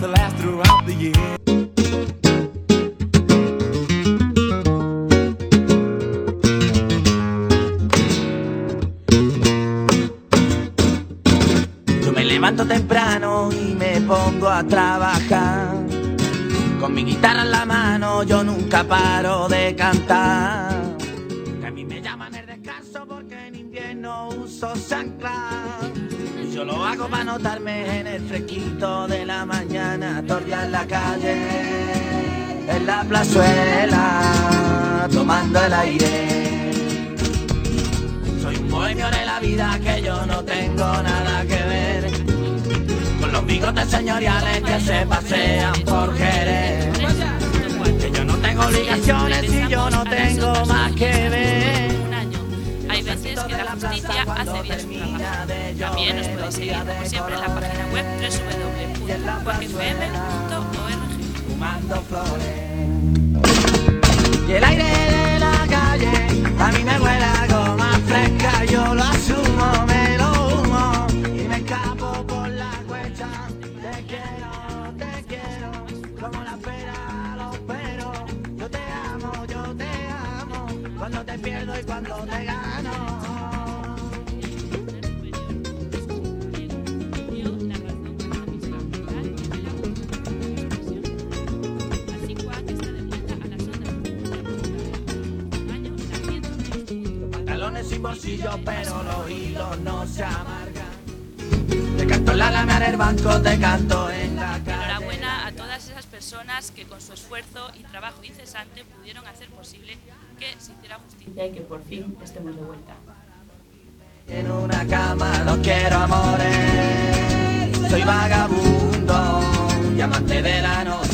to last throughout the year. Calle, en la plazuela, tomando el aire. Soy un bohemio de la vida que yo no tengo nada que ver con los bigotes señoriales que se pasean por Jerez. Que yo no tengo obligaciones y yo no tengo más que ver. Hay veces que la justicia hace bien su trabajo. También nos podéis seguir, como siempre, en la página web www.cuacfm.org. fumando flores. Y el aire de la calle a mí me huele a goma fresca, yo lo asumo, bolsillo, pero los hilos no se amargan. Te canto en la lana del banco, te canto en la calle. Enhorabuena a todas esas personas que con su esfuerzo y trabajo incesante pudieron hacer posible que se hiciera justicia y que por fin estemos de vuelta. En una cama no quiero amores. Soy vagabundo y amante de la noche.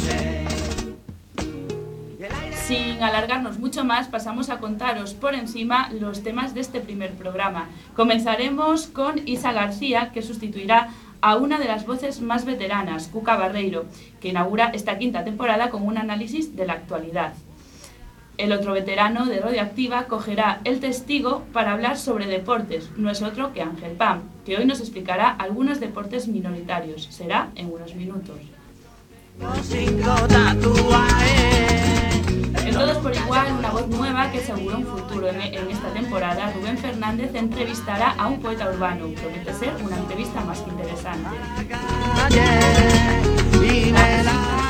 Sin alargarnos mucho más, pasamos a contaros por encima los temas de este primer programa. Comenzaremos con Isa García, que sustituirá a una de las voces más veteranas, Cuca Barreiro, que inaugura esta quinta temporada con un análisis de la actualidad. El otro veterano de Radioactiva cogerá el testigo para hablar sobre deportes. No es otro que Ángel Pam, que hoy nos explicará algunos deportes minoritarios. Será en unos minutos. Todos por Igual, una voz nueva que asegura un futuro. En, en esta temporada, Rubén Fernández entrevistará a un poeta urbano. Promete ser una entrevista más que interesante.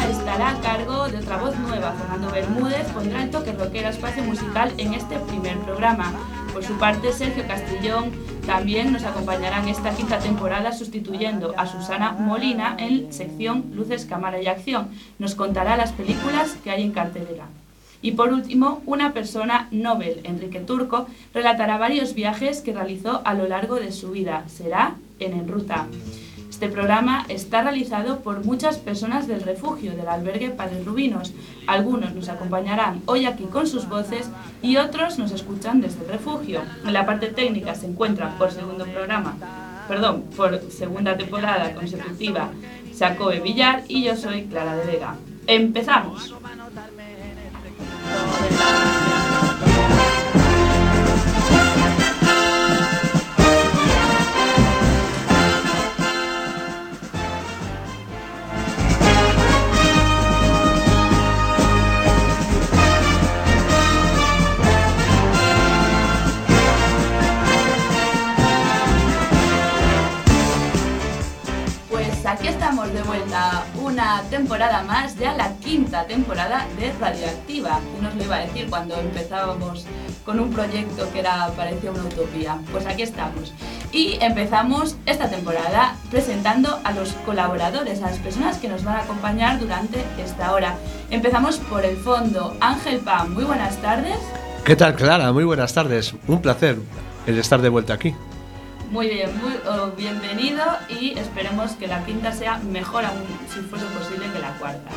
Estará a cargo de otra voz nueva. Fernando Bermúdez pondrá el toque rockero espacio musical en este primer programa. Por su parte, Sergio Castellón también nos acompañará en esta quinta temporada sustituyendo a Susana Molina en sección Luces, Cámara y Acción. Nos contará las películas que hay en cartelera. Y por último, una persona Nobel, Enrique Turco, relatará varios viajes que realizó a lo largo de su vida. Será en En Ruta. Este programa está realizado por muchas personas del refugio del albergue Padres Rubinos. Algunos nos acompañarán hoy aquí con sus voces y otros nos escuchan desde el refugio. En la parte técnica se encuentra por segundo programa, perdón, por segunda temporada consecutiva Jacobe Villar y yo soy Clara de Vega. ¡Empezamos! Temporada de Radioactiva. ¿Quién nos lo iba a decir cuando empezábamos con un proyecto que era parecía una utopía? Pues aquí estamos. Y empezamos esta temporada presentando a los colaboradores, a las personas que nos van a acompañar durante esta hora. Empezamos por el fondo. Ángel Pam, muy buenas tardes. ¿Qué tal, Clara? Muy buenas tardes. Un placer el estar de vuelta aquí. Muy bien, muy oh, bienvenido y esperemos que la quinta sea mejor aún, si fuese posible, que la cuarta.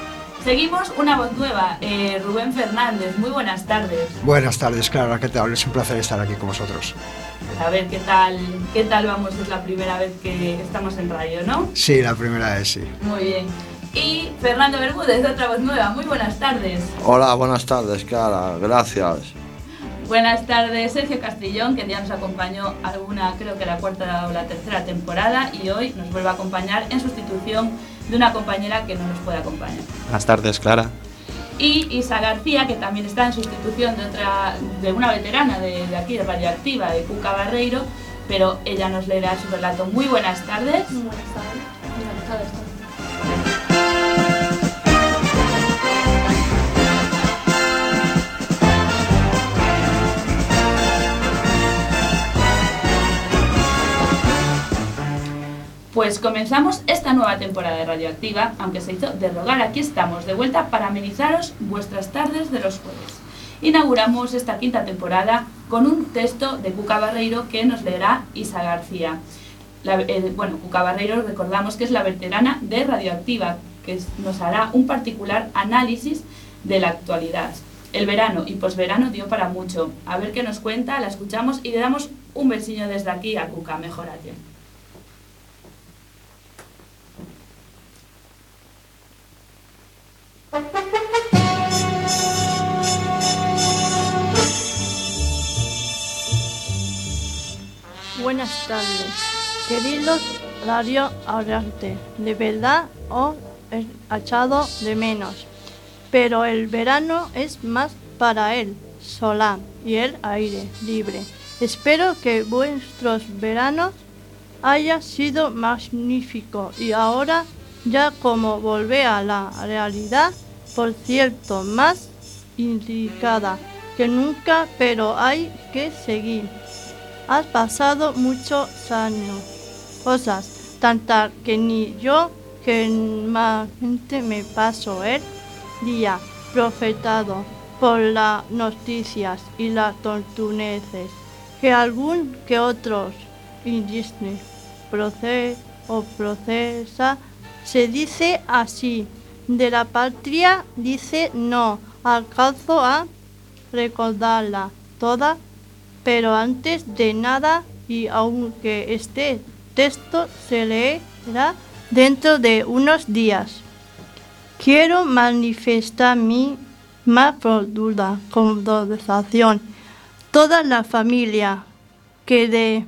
Seguimos una voz nueva, eh, Rubén Fernández. Muy buenas tardes. Buenas tardes, Clara, ¿qué tal? Es un placer estar aquí con vosotros. A ver qué tal, qué tal vamos. Es la primera vez que estamos en radio, ¿no? Sí, la primera vez sí. Muy bien. Y Fernando Bermúdez, otra voz nueva. Muy buenas tardes. Hola, buenas tardes, Clara. Gracias. Buenas tardes, Sergio Castrillón, que ya nos acompañó alguna, creo que la cuarta o la tercera temporada, y hoy nos vuelve a acompañar en sustitución de una compañera que no nos puede acompañar. Buenas tardes, Clara. Y Isa García, que también está en sustitución de, otra, de una veterana de, de aquí, de Radioactiva, de Cuca Barreiro, pero ella nos leerá su relato. Muy buenas tardes. Muy buenas tardes. Encantado de estar Pues comenzamos esta nueva temporada de Radioactiva, aunque se hizo de rogar, aquí estamos, de vuelta para amenizaros vuestras tardes de los jueves. Inauguramos esta quinta temporada con un texto de Cuca Barreiro que nos leerá Isa García. La- eh, bueno, Cuca Barreiro recordamos que es la veterana de Radioactiva, que nos hará un particular análisis de la actualidad. El verano y posverano dio para mucho. A ver qué nos cuenta, la escuchamos y le damos un besillo desde aquí a Cuca, mejorate. Buenas tardes, queridos Radio Aurante. De verdad os he echado de menos, pero el verano es más para el solar y el aire libre. Espero que vuestros veranos haya sido magnífico y ahora ya como volver a la realidad, por cierto, más indicada que nunca, pero hay que seguir. Has pasado muchos años, cosas tantas que ni yo que gente me paso el día profetado por las noticias y las tortuneces que algún que otros indígenas proce o procesa se dice así. De la patria dice no. Alcanzo a recordarla toda pero antes de nada, y aunque este texto se leerá dentro de unos días, quiero manifestar mi más profunda condonación. Toda la familia que de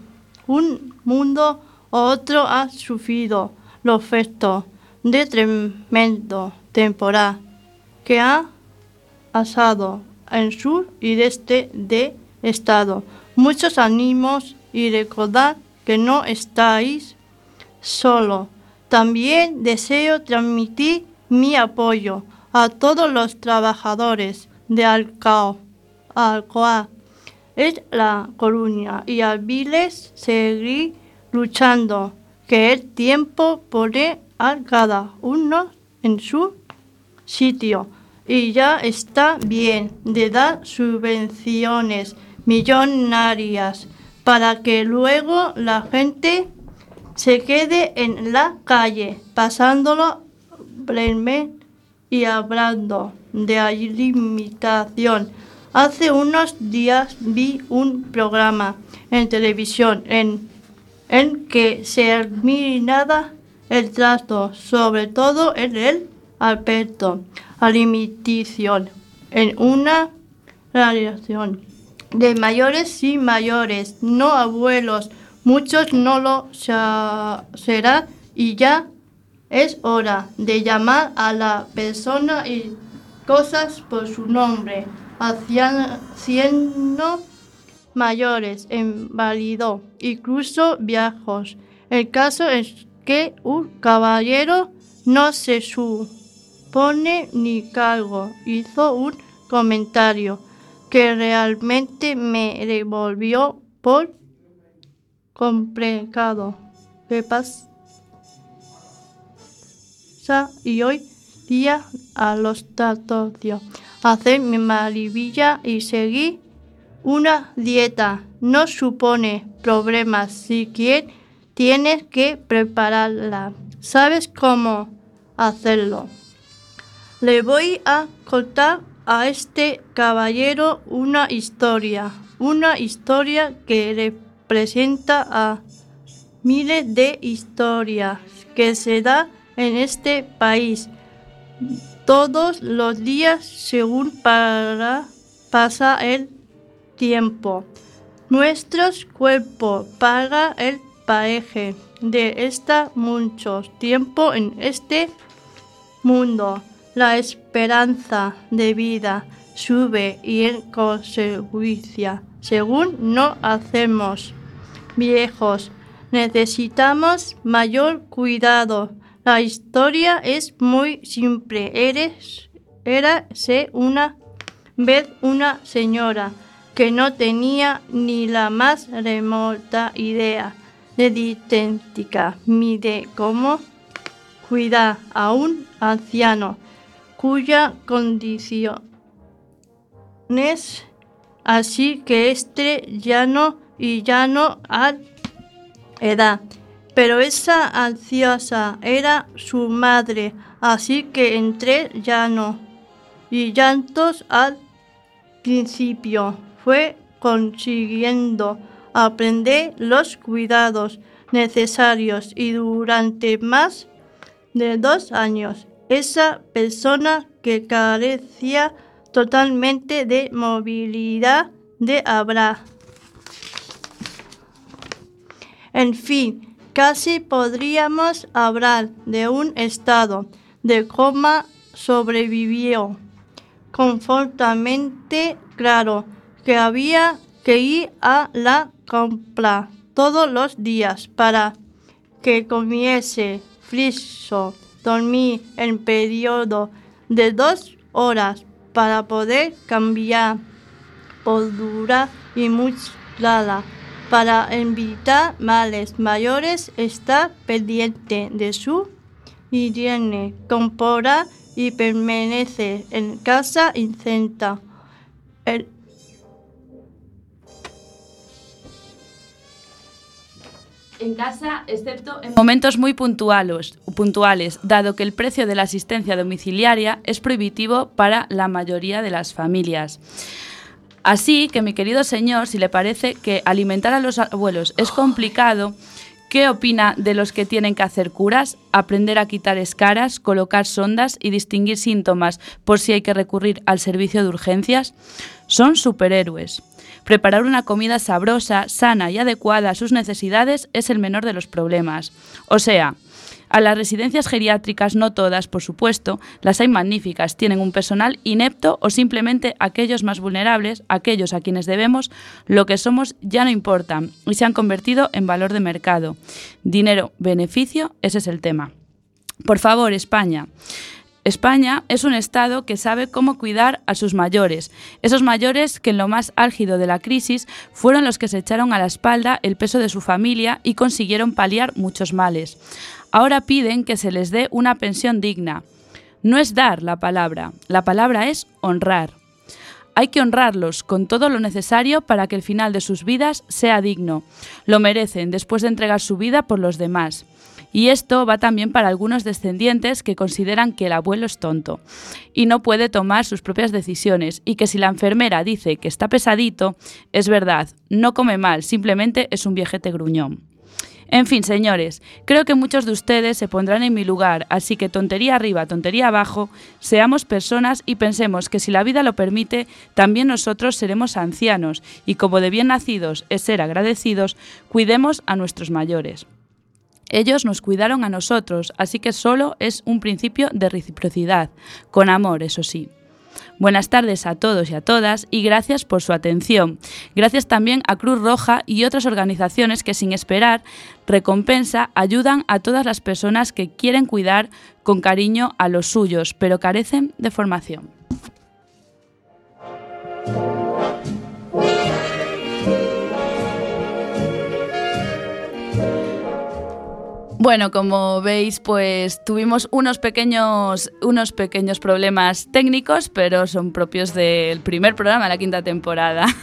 un mundo u otro ha sufrido los efectos de tremendo temporal que ha asado en sur y este de estado. Muchos ánimos y recordad que no estáis solo. También deseo transmitir mi apoyo a todos los trabajadores de Alcao, Alcoa, es La Coruña y a Viles seguir luchando, que el tiempo pone a cada uno en su sitio y ya está bien de dar subvenciones millonarias para que luego la gente se quede en la calle pasándolo y hablando de alimentación. Hace unos días vi un programa en televisión en, en que se eliminaba el trato, sobre todo en el aspecto alimentación, en una relación de mayores y mayores, no abuelos. Muchos no lo será y ya es hora de llamar a la persona y cosas por su nombre, haciendo mayores, inválido, incluso viejos. El caso es que un caballero no se supone ni cargo. Hizo un comentario que realmente me revolvió por complicado. ¿Qué pasa? Y hoy día a los tratocios hacer mi maravilla y seguir una dieta no supone problemas si quien tienes que prepararla. ¿Sabes cómo hacerlo? Le voy a contar a este caballero una historia, una historia que representa a miles de historias que se da en este país todos los días según para pasa el tiempo. Nuestros cuerpos paga el de estar mucho tiempo en este mundo. La esperanza de vida sube y en consecuencia, según no hacemos viejos, necesitamos mayor cuidado. La historia es muy simple. Eres, érase una vez una señora que no tenía ni la más remota idea de dietética ni de cómo cuidar a un anciano cuya condición es así que este ya no y ya no a edad. Pero esa ansiosa era su madre, así que entre llano y llantos al principio fue consiguiendo aprender los cuidados necesarios y durante más de dos años esa persona que carecía totalmente de movilidad de habrá. En fin, casi podríamos hablar de un estado de coma sobrevivió confortamente claro que había que ir a la compra todos los días para que comiese friso, dormir en periodo de dos horas para poder cambiar por y muslada para evitar males mayores está pendiente de su higiene compora y permanece en casa incenta. El en casa, excepto en momentos muy puntuales, puntuales, dado que el precio de la asistencia domiciliaria es prohibitivo para la mayoría de las familias. Así que, mi querido señor, si le parece que alimentar a los abuelos es complicado, ¿qué opina de los que tienen que hacer curas, aprender a quitar escaras, colocar sondas y distinguir síntomas por si hay que recurrir al servicio de urgencias? Son superhéroes. Preparar una comida sabrosa, sana y adecuada a sus necesidades es el menor de los problemas. O sea, a las residencias geriátricas, no todas, por supuesto, las hay magníficas, tienen un personal inepto o simplemente aquellos más vulnerables, aquellos a quienes debemos, lo que somos ya no importa y se han convertido en valor de mercado. Dinero, beneficio, ese es el tema. Por favor, España. España es un Estado que sabe cómo cuidar a sus mayores, esos mayores que en lo más álgido de la crisis fueron los que se echaron a la espalda el peso de su familia y consiguieron paliar muchos males. Ahora piden que se les dé una pensión digna. No es dar la palabra, la palabra es honrar. Hay que honrarlos con todo lo necesario para que el final de sus vidas sea digno. Lo merecen después de entregar su vida por los demás. Y esto va también para algunos descendientes que consideran que el abuelo es tonto y no puede tomar sus propias decisiones y que si la enfermera dice que está pesadito, es verdad, no come mal, simplemente es un viejete gruñón. En fin, señores, creo que muchos de ustedes se pondrán en mi lugar, así que tontería arriba, tontería abajo, seamos personas y pensemos que si la vida lo permite, también nosotros seremos ancianos y como de bien nacidos es ser agradecidos, cuidemos a nuestros mayores. Ellos nos cuidaron a nosotros, así que solo es un principio de reciprocidad, con amor, eso sí. Buenas tardes a todos y a todas y gracias por su atención. Gracias también a Cruz Roja y otras organizaciones que sin esperar recompensa ayudan a todas las personas que quieren cuidar con cariño a los suyos, pero carecen de formación. Bueno, como veis, pues tuvimos unos pequeños, unos pequeños problemas técnicos, pero son propios del primer programa de la quinta temporada.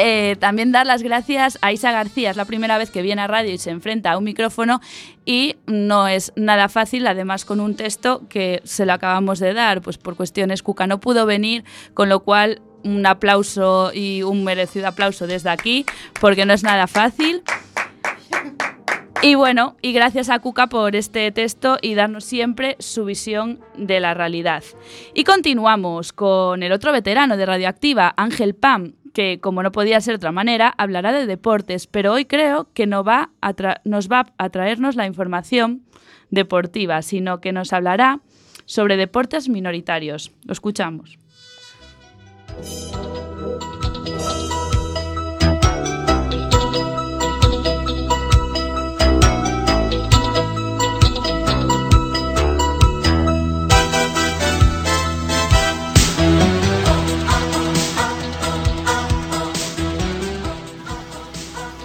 Eh, también dar las gracias a Isa García, es la primera vez que viene a radio y se enfrenta a un micrófono y no es nada fácil, además con un texto que se lo acabamos de dar, pues por cuestiones Cuca no pudo venir, con lo cual un aplauso y un merecido aplauso desde aquí, porque no es nada fácil. Y bueno, y gracias a Cuca por este texto y darnos siempre su visión de la realidad. Y continuamos con el otro veterano de Radioactiva, Ángel Pam, que, como no podía ser de otra manera, hablará de deportes, pero hoy creo que no va a nos va a traernos la información deportiva, sino que nos hablará sobre deportes minoritarios. Lo escuchamos.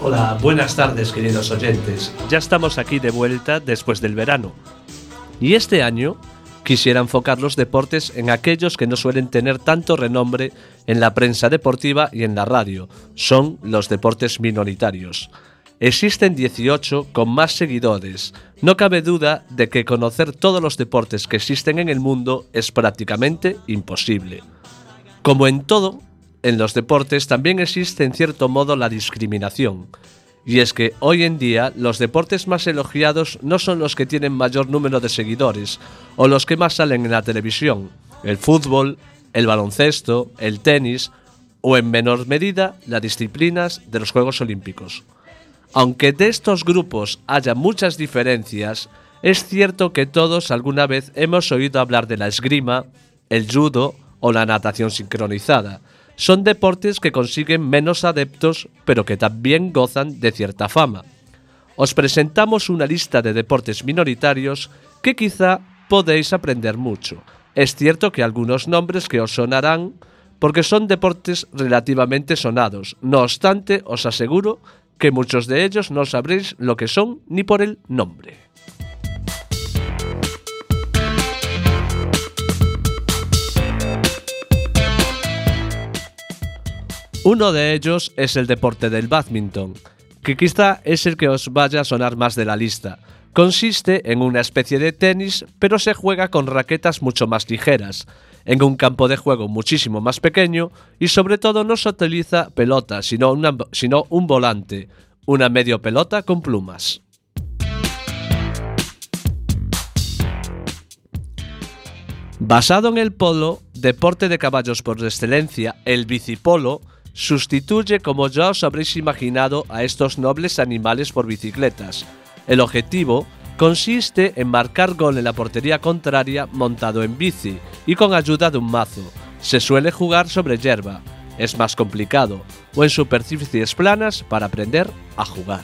Hola, buenas tardes queridos oyentes. Ya estamos aquí de vuelta después del verano. Y este año quisiera enfocar los deportes en aquellos que no suelen tener tanto renombre en la prensa deportiva y en la radio. Son los deportes minoritarios. Existen 18 con más seguidores. No cabe duda de que conocer todos los deportes que existen en el mundo es prácticamente imposible. Como en todo, en los deportes también existe en cierto modo la discriminación. Y es que hoy en día los deportes más elogiados no son los que tienen mayor número de seguidores o los que más salen en la televisión. El fútbol, el baloncesto, el tenis o en menor medida las disciplinas de los Juegos Olímpicos. Aunque de estos grupos haya muchas diferencias, es cierto que todos alguna vez hemos oído hablar de la esgrima, el judo o la natación sincronizada. Son deportes que consiguen menos adeptos, pero que también gozan de cierta fama. Os presentamos una lista de deportes minoritarios que quizá podéis aprender mucho. Es cierto que algunos nombres que os sonarán porque son deportes relativamente sonados. No obstante, os aseguro que muchos de ellos no sabréis lo que son ni por el nombre. Uno de ellos es el deporte del badminton, que quizá es el que os vaya a sonar más de la lista. Consiste en una especie de tenis, pero se juega con raquetas mucho más ligeras, en un campo de juego muchísimo más pequeño y sobre todo no se utiliza pelota, sino, sino un volante, una medio pelota con plumas. Basado en el polo, deporte de caballos por excelencia, el bicipolo sustituye, como ya os habréis imaginado, a estos nobles animales por bicicletas. El objetivo consiste en marcar gol en la portería contraria montado en bici y con ayuda de un mazo. Se suele jugar sobre hierba, es más complicado, o en superficies planas para aprender a jugar.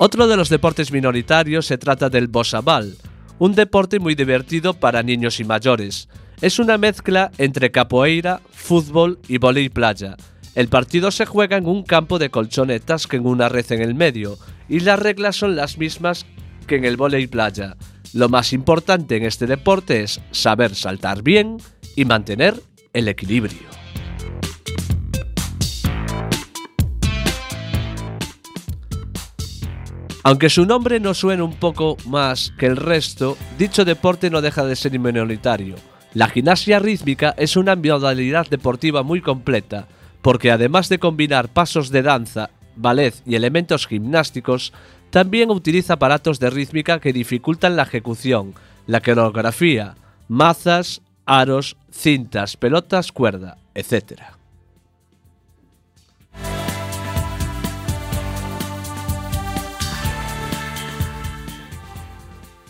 Otro de los deportes minoritarios se trata del bosabal, un deporte muy divertido para niños y mayores. Es una mezcla entre capoeira, fútbol y volei playa. El partido se juega en un campo de colchonetas con una red en el medio, y las reglas son las mismas que en el volei playa. Lo más importante en este deporte es saber saltar bien y mantener el equilibrio. Aunque su nombre no suene un poco más que el resto, dicho deporte no deja de ser minoritario. La gimnasia rítmica es una modalidad deportiva muy completa, porque además de combinar pasos de danza, ballet y elementos gimnásticos, también utiliza aparatos de rítmica que dificultan la ejecución, la coreografía, mazas, aros, cintas, pelotas, cuerda, etc.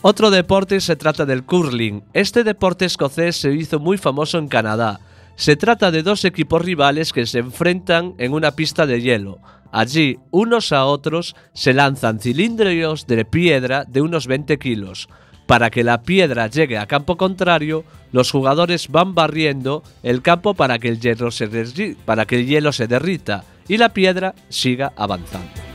Otro deporte se trata del curling. Este deporte escocés se hizo muy famoso en Canadá. Se trata de dos equipos rivales que se enfrentan en una pista de hielo. Allí, unos a otros se lanzan cilindros de piedra de unos 20 kilos. Para que la piedra llegue a campo contrario, los jugadores van barriendo el campo para que el hielo se, para que el hielo se derrita y la piedra siga avanzando.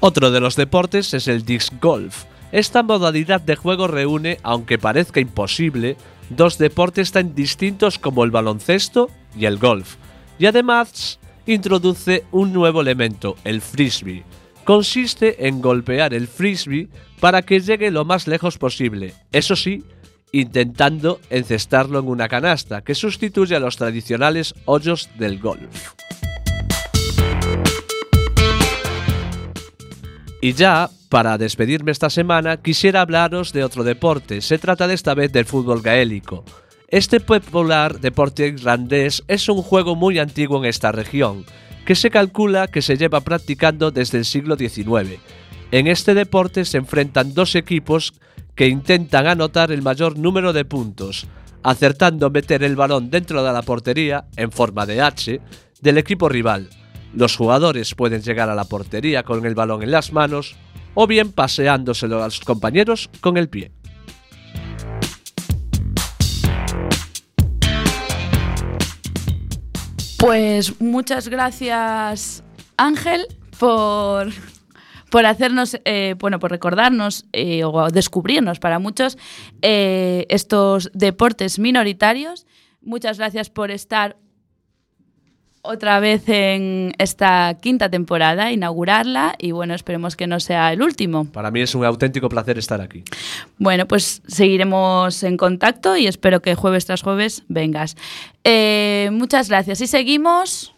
Otro de los deportes es el disc golf. Esta modalidad de juego reúne, aunque parezca imposible, dos deportes tan distintos como el baloncesto y el golf. Y además introduce un nuevo elemento, el frisbee. Consiste en golpear el frisbee para que llegue lo más lejos posible. Eso sí, intentando encestarlo en una canasta, que sustituye a los tradicionales hoyos del golf. Y ya, para despedirme esta semana, quisiera hablaros de otro deporte. Se trata de esta vez del fútbol gaélico. Este popular deporte irlandés es un juego muy antiguo en esta región, que se calcula que se lleva practicando desde el siglo XIX. En este deporte se enfrentan dos equipos que intentan anotar el mayor número de puntos, acertando meter el balón dentro de la portería, en forma de H, del equipo rival. Los jugadores pueden llegar a la portería con el balón en las manos o bien paseándoselo a los compañeros con el pie. Pues muchas gracias Ángel por, por hacernos, eh, bueno, por recordarnos eh, o descubrirnos para muchos eh, estos deportes minoritarios. Muchas gracias por estar otra vez en esta quinta temporada, inaugurarla y bueno, esperemos que no sea el último. Para mí es un auténtico placer estar aquí. Bueno, pues seguiremos en contacto y espero que jueves tras jueves vengas. Eh, muchas gracias y seguimos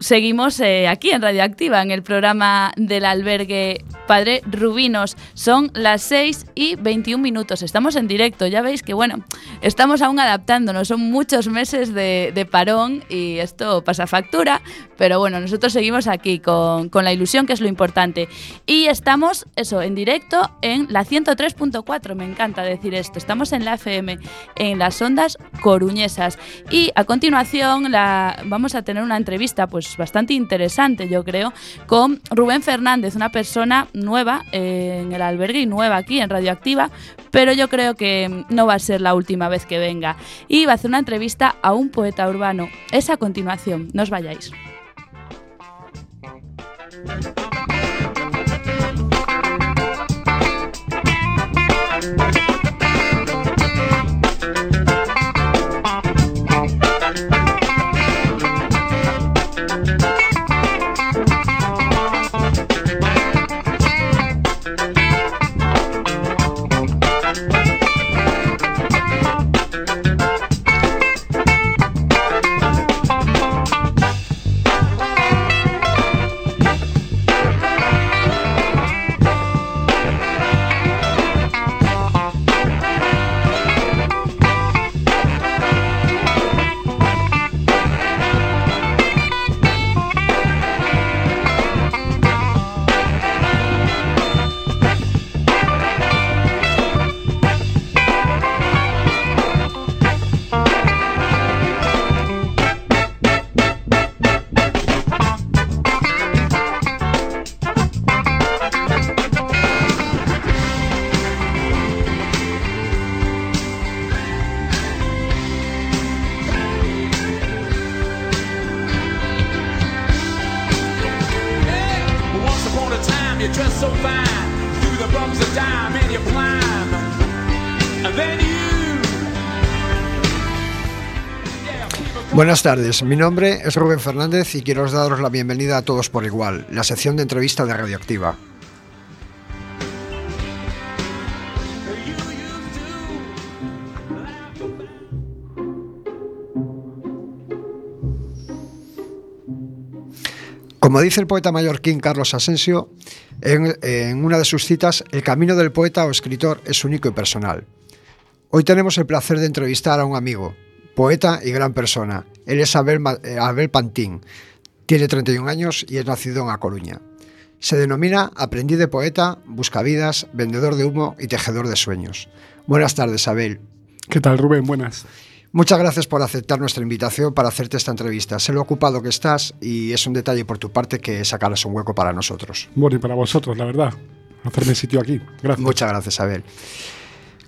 seguimos eh, aquí en Radioactiva, en el programa del albergue Padre Rubinos. Son las 6 y 21 minutos. Estamos en directo. Ya veis que, bueno, estamos aún adaptándonos. Son muchos meses de, de parón y esto pasa factura. Pero bueno, nosotros seguimos aquí con, con, la ilusión, que es lo importante. Y estamos, eso, en directo en la 103.4. Me encanta decir esto. Estamos en la FM, en las ondas coruñesas. Y a continuación la, vamos a tener una entrevista, pues bastante interesante, yo creo, con Rubén Fernández, una persona nueva eh, en el albergue y nueva aquí en Radioactiva, pero yo creo que no va a ser la última vez que venga. Y va a hacer una entrevista a un poeta urbano. Es a continuación, no os vayáis. Buenas tardes, mi nombre es Rubén Fernández y quiero daros la bienvenida a todos por igual, la sección de entrevista de Radioactiva. Como dice el poeta mallorquín Carlos Asensio, en, en, una de sus citas, el camino del poeta o escritor es único y personal. Hoy tenemos el placer de entrevistar a un amigo, poeta y gran persona. Él es Abel, eh, Abel Pantín. Tiene 31 años y es nacido en A Coruña. Se denomina aprendiz de poeta, buscavidas, vendedor de humo y tejedor de sueños. Buenas tardes, Abel. ¿Qué tal, Rubén? Buenas. Muchas gracias por aceptar nuestra invitación para hacerte esta entrevista. Sé lo ocupado que estás y es un detalle por tu parte que sacaras un hueco para nosotros. Bueno, y para vosotros, la verdad. Hacerme sitio aquí. Gracias. Muchas gracias, Abel.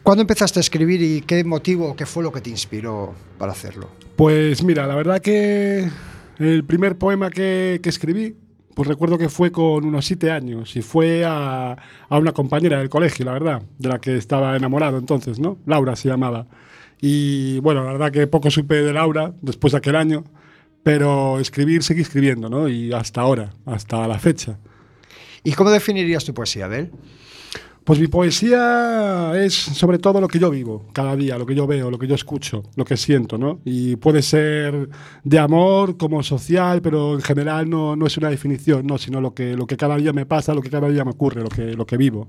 ¿Cuándo empezaste a escribir y qué motivo, qué fue lo que te inspiró para hacerlo? Pues mira, la verdad que el primer poema que, que escribí, pues recuerdo que fue con unos siete años y fue a, a, una compañera del colegio, la verdad, de la que estaba enamorado entonces, ¿no? Laura se llamaba. Y bueno, la verdad que poco supe de Laura después de aquel año, pero escribir seguí escribiendo, ¿no? Y hasta ahora, hasta la fecha. ¿Y cómo definirías tu poesía, Abel? Pues mi poesía es sobre todo lo que yo vivo cada día, lo que yo veo, lo que yo escucho, lo que siento, ¿no? Y puede ser de amor como social, pero en general no, no es una definición, ¿no? Sino lo que, lo que cada día me pasa, lo que cada día me ocurre, lo que, lo que vivo.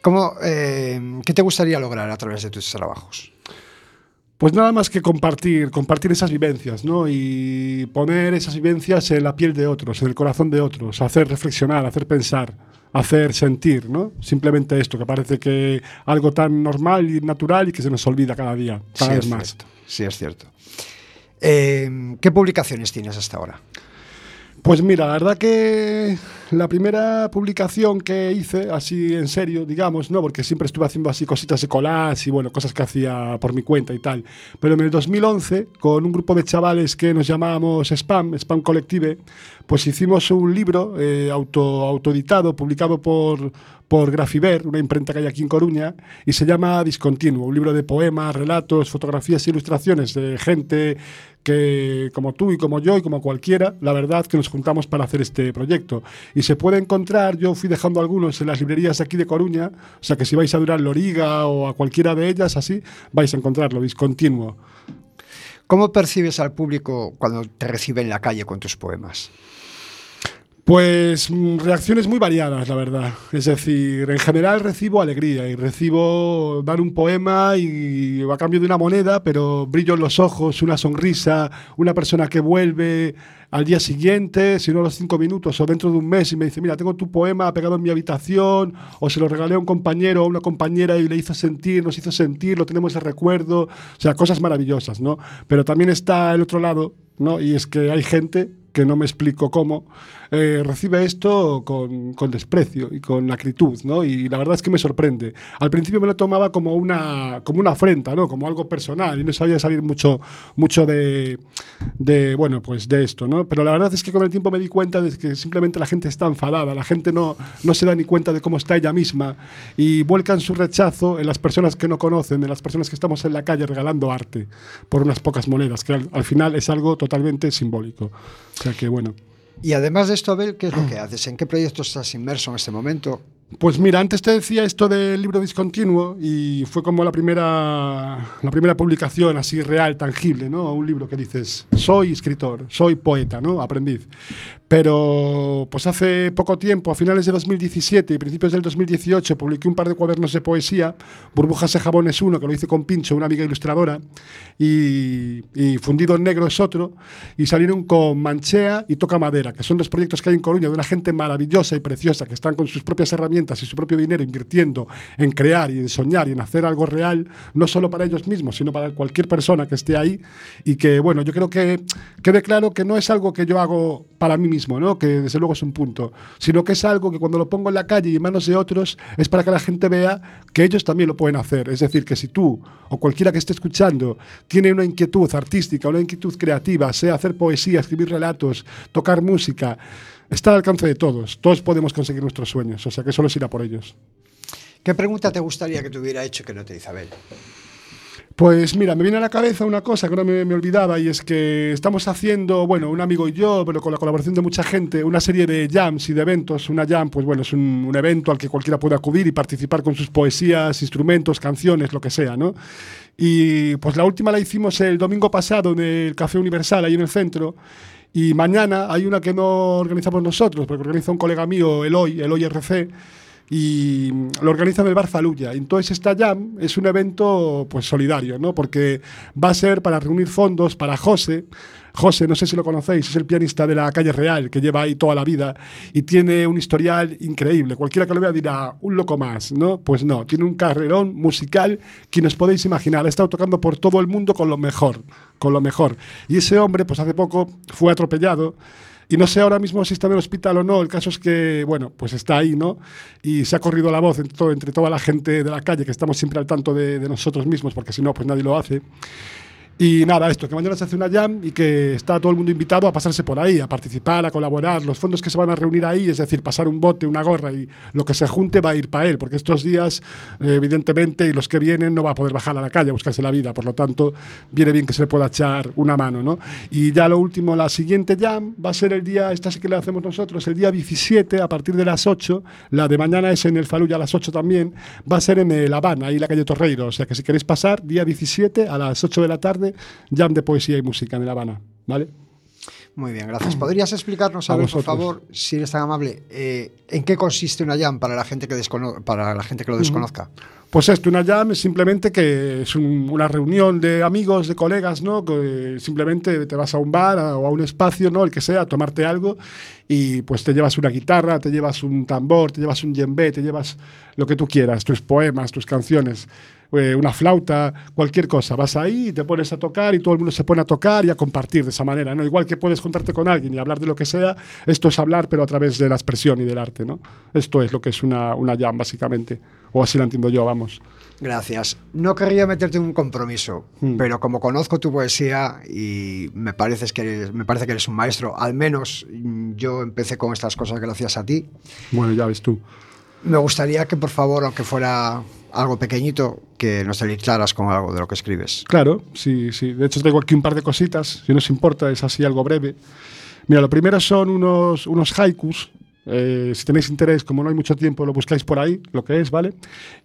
¿Cómo, eh, ¿Qué te gustaría lograr a través de tus trabajos? Pues nada más que compartir, compartir esas vivencias, ¿no? Y poner esas vivencias en la piel de otros, en el corazón de otros, hacer reflexionar, hacer pensar, hacer sentir, ¿no? Simplemente esto, que parece que algo tan normal y natural y que se nos olvida cada día, cada sí, vez más. cierto. Sí, es cierto. Eh, ¿Qué publicaciones tienes hasta ahora? Pues mira, la verdad que la primera publicación que hice, así en serio, digamos, no, porque siempre estuve haciendo así cositas de collage y bueno, cosas que hacía por mi cuenta y tal. Pero en el 2011, con un grupo de chavales que nos llamábamos Spam, Spam Collective, pues hicimos un libro eh, auto, autoeditado, publicado por, por Grafiver, una imprenta que hay aquí en Coruña, y se llama Discontinuo, un libro de poemas, relatos, fotografías e ilustraciones de gente que, como tú y como yo y como cualquiera, la verdad que nos juntamos para hacer este proyecto. Y se puede encontrar, yo fui dejando algunos en las librerías aquí de Coruña, o sea que si vais a Durán Loriga o a cualquiera de ellas, así, vais a encontrarlo, Discontinuo. ¿Cómo percibes al público cuando te recibe en la calle con tus poemas? Pues mm, reacciones muy variadas, la verdad. Es decir, en general recibo alegría y recibo dar un poema y a cambio de una moneda, pero brillo en los ojos, una sonrisa, una persona que vuelve al día siguiente, si no a los cinco minutos o dentro de un mes y me dice, mira, tengo tu poema pegado en mi habitación, o se lo regalé a un compañero o a una compañera y le hizo sentir, nos hizo sentir, lo tenemos de recuerdo, o sea, cosas maravillosas, ¿no? Pero también está el otro lado, ¿no? Y es que hay gente que no me explico cómo, eh, recibe esto con, con, desprecio y con acritud, ¿no? Y la verdad es que me sorprende. Al principio me lo tomaba como una, como una afrenta, ¿no? Como algo personal y no sabía salir mucho, mucho de, de, bueno, pues de esto, ¿no? Pero la verdad es que con el tiempo me di cuenta de que simplemente la gente está enfadada, la gente no, no se da ni cuenta de cómo está ella misma y vuelcan su rechazo en las personas que no conocen, en las personas que estamos en la calle regalando arte por unas pocas monedas, que al, al final es algo totalmente simbólico. O sea que bueno. Y además de esto, Abel, ¿qué es lo que haces? ¿En qué proyectos estás inmerso en este momento? Pues mira, antes te decía esto del libro discontinuo y fue como la primera, la primera publicación así real, tangible, ¿no? Un libro que dices, soy escritor, soy poeta, ¿no? Aprendiz. Pero pues hace poco tiempo, a finales de 2017 y principios del 2018, publiqué un par de cuadernos de poesía, Burbujas de Jabón es uno, que lo hice con Pincho, una amiga ilustradora, y, y Fundido en Negro es otro, y salieron con Manchea y Toca Madera, que son dos proyectos que hay en Coruña de una gente maravillosa y preciosa, que están con sus propias herramientas y su propio dinero invirtiendo en crear y en soñar y en hacer algo real, no solo para ellos mismos, sino para cualquier persona que esté ahí, y que, bueno, yo creo que quede claro que no es algo que yo hago para mí mismo, ¿no? que desde luego es un punto, sino que es algo que cuando lo pongo en la calle y en manos de otros es para que la gente vea que ellos también lo pueden hacer. Es decir, que si tú o cualquiera que esté escuchando tiene una inquietud artística, una inquietud creativa, sea hacer poesía, escribir relatos, tocar música, está al alcance de todos. Todos podemos conseguir nuestros sueños, o sea que solo es ir por ellos. ¿Qué pregunta te gustaría que te hubiera hecho que no te hizo Abel? Pues mira, me viene a la cabeza una cosa que no me, me, olvidaba y es que estamos haciendo, bueno, un amigo y yo, pero con la colaboración de mucha gente, una serie de jams y de eventos. Una jam, pues bueno, es un, evento al que cualquiera puede acudir y participar con sus poesías, instrumentos, canciones, lo que sea, ¿no? Y pues la última la hicimos el domingo pasado en el Café Universal, ahí en el centro. Y mañana hay una que no organizamos nosotros, porque organiza un colega mío, Eloy, Eloy RC, y lo organiza el Bar Faluya. Entonces esta jam es un evento pues solidario, ¿no? Porque va a ser para reunir fondos para José. José, no sé si lo conocéis, es el pianista de la calle Real que lleva ahí toda la vida y tiene un historial increíble. Cualquiera que lo vea dirá, un loco más, ¿no? Pues no, tiene un carrerón musical que os podéis imaginar. Ha estado tocando por todo el mundo con lo mejor, con lo mejor. Y ese hombre, pues hace poco fue atropellado y no sé ahora mismo si está en el hospital o no. El caso es que, bueno, pues está ahí, ¿no? Y se ha corrido la voz entre, toda la gente de la calle, que estamos siempre al tanto de, de nosotros mismos, porque si no, pues nadie lo hace. Y nada, esto, que mañana se hace una jam y que está todo el mundo invitado a pasarse por ahí, a participar, a colaborar. Los fondos que se van a reunir ahí, es decir, pasar un bote, una gorra y lo que se junte va a ir para él, porque estos días, evidentemente, y los que vienen no va a poder bajar a la calle a buscarse la vida. Por lo tanto, viene bien que se le pueda echar una mano, ¿no? Y ya lo último, la siguiente jam va a ser el día, esta sí que la hacemos nosotros, el día 17 a partir de las 8. La de mañana es en el Faluya a las 8 también. Va a ser en el Habana, ahí la calle Torreiro. O sea que si queréis pasar, día 17 a las 8 de la tarde, jam de poesía y música en el Habana, ¿vale? Muy bien, gracias. ¿Podrías explicarnos, A a ver, por favor, si eres tan amable, eh, en qué consiste una jam para la gente que, para la gente que lo desconozca? Pues esto, una jam es simplemente que es un- una reunión de amigos, de colegas, ¿no? Que simplemente te vas a un bar a- o a un espacio, ¿no? El que sea, a tomarte algo y pues te llevas una guitarra, te llevas un tambor, te llevas un djembe, te llevas lo que tú quieras, tus poemas, tus canciones, eh, una flauta, cualquier cosa. Vas ahí y te pones a tocar y todo el mundo se pone a tocar y a compartir de esa manera, ¿no? Igual que puedes juntarte con alguien y hablar de lo que sea, esto es hablar pero a través de la expresión y del arte, ¿no? Esto es lo que es una, una jam, básicamente. O así la entiendo yo, vamos. Gracias. No querría meterte en un compromiso, Hmm. pero como conozco tu poesía y me, pareces que eres, me parece que eres un maestro, al menos mm, yo empecé con estas cosas gracias a ti, Bueno, ya ves tú. me gustaría que por favor, aunque fuera algo pequeñito, que nos deleitaras con algo de lo que escribes. Claro, sí, sí. De hecho, traigo aquí un par de cositas, si no os importa, es así algo breve. Mira, lo primero son unos, unos haikus. Eh, si tenéis interés, como no hay mucho tiempo, lo buscáis por ahí, lo que es, ¿vale?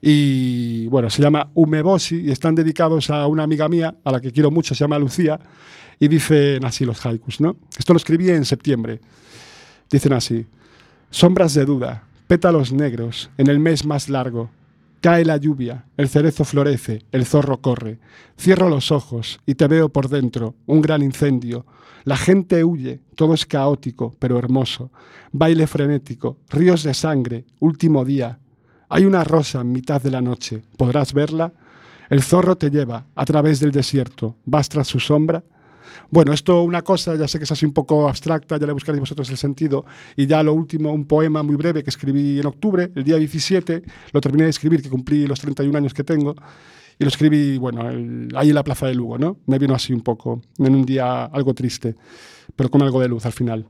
Y bueno, se llama Umeboshi y están dedicados a una amiga mía, a la que quiero mucho, se llama Lucía, y dicen así los haikus, ¿no? Esto lo escribí en septiembre. Dicen así: Sombras de duda, pétalos negros, en el mes más largo. Cae la lluvia, el cerezo florece, el zorro corre. Cierro los ojos y te veo por dentro, un gran incendio. La gente huye, todo es caótico, pero hermoso. Baile frenético, ríos de sangre, último día. Hay una rosa en mitad de la noche, ¿podrás verla? El zorro te lleva a través del desierto, vas tras su sombra. Bueno, esto una cosa, ya sé que es así un poco abstracta, ya le buscaréis vosotros el sentido. Y ya lo último, un poema muy breve que escribí en octubre, el día 17, lo terminé de escribir, que cumplí los 31 años que tengo. Y lo escribí, bueno, el- ahí en la Plaza de Lugo, ¿no? Me vino así un poco, en un día algo triste, pero con algo de luz al final.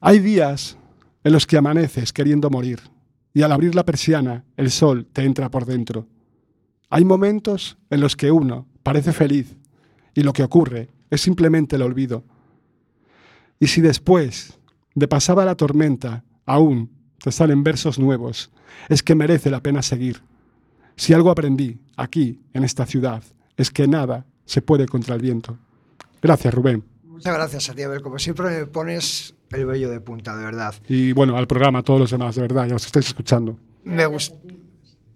Hay días en los que amaneces queriendo morir y al abrir la persiana el sol te entra por dentro. Hay momentos en los que uno parece feliz y lo que ocurre es simplemente el olvido. Y si después de pasada la tormenta aún te salen versos nuevos, es que merece la pena seguir. Si algo aprendí aquí, en esta ciudad, es que nada se puede contra el viento. Gracias, Rubén. Muchas gracias a ti, Abel. Como siempre me pones el vello de punta, de verdad. Y bueno, al programa, a todos los demás, de verdad, ya os estáis escuchando. Me, gus-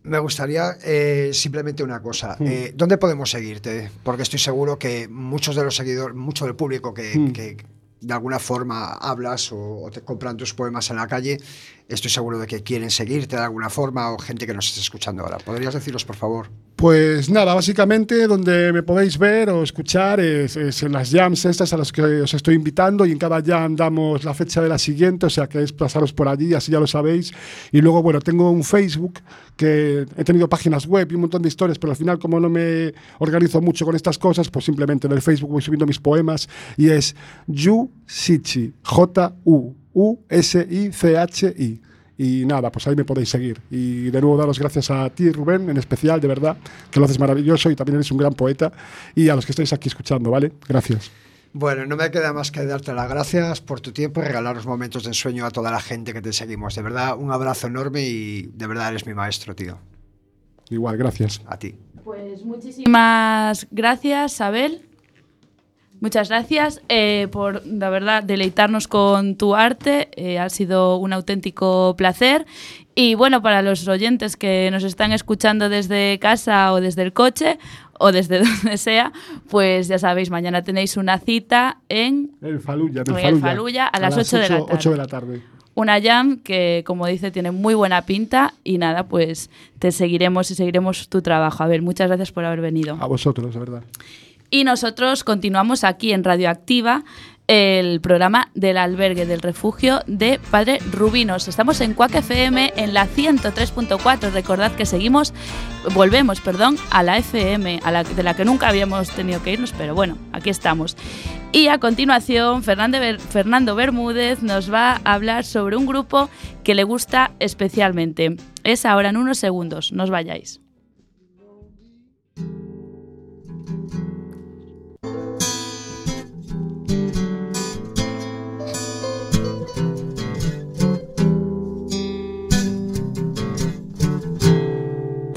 me gustaría eh, simplemente una cosa. Mm. Eh, ¿Dónde podemos seguirte? Porque estoy seguro que muchos de los seguidores, mucho del público que, Mm. que de alguna forma hablas o, o te compran tus poemas en la calle, estoy seguro de que quieren seguirte de alguna forma o gente que nos esté escuchando ahora. ¿Podrías decirlos, por favor? Pues nada, básicamente donde me podéis ver o escuchar es, en las jams estas a las que os estoy invitando y en cada jam damos la fecha de la siguiente, o sea que es pasaros por allí, así ya lo sabéis. Y luego, bueno, tengo un Facebook que he tenido páginas web y un montón de historias, pero al final como no me organizo mucho con estas cosas, pues simplemente en el Facebook voy subiendo mis poemas y es Yu Sichi, J-U-U-S-I-C-H-I. Y nada, pues ahí me podéis seguir. Y de nuevo daros gracias a ti, Rubén, en especial, de verdad, que lo haces maravilloso y también eres un gran poeta. Y a los que estáis aquí escuchando, ¿vale? Gracias. Bueno, no me queda más que darte las gracias por tu tiempo y regalaros momentos de ensueño a toda la gente que te seguimos. De verdad, un abrazo enorme y de verdad eres mi maestro, tío. Igual, gracias. A ti. Pues muchísimas gracias, Abel. Muchas gracias eh, por, la verdad, deleitarnos con tu arte. Eh, ha sido un auténtico placer. Y bueno, para los oyentes que nos están escuchando desde casa o desde el coche o desde donde sea, pues ya sabéis, mañana tenéis una cita en El Faluya, En el Fallujah a las ocho de la tarde. 8 de la tarde. una jam que, como dice, tiene muy buena pinta. Y nada, pues te seguiremos y seguiremos tu trabajo. A ver, muchas gracias por haber venido. A vosotros, de verdad. Y nosotros continuamos aquí en Radioactiva el programa del albergue del refugio de Padre Rubinos. Estamos en Cuac FM en la 103.4. Recordad que seguimos, volvemos, perdón, a la FM, de la que nunca habíamos tenido que irnos, pero bueno, aquí estamos. Y a continuación, Fernando, Fernando Bermúdez nos va a hablar sobre un grupo que le gusta especialmente. Es ahora en unos segundos, no os vayáis.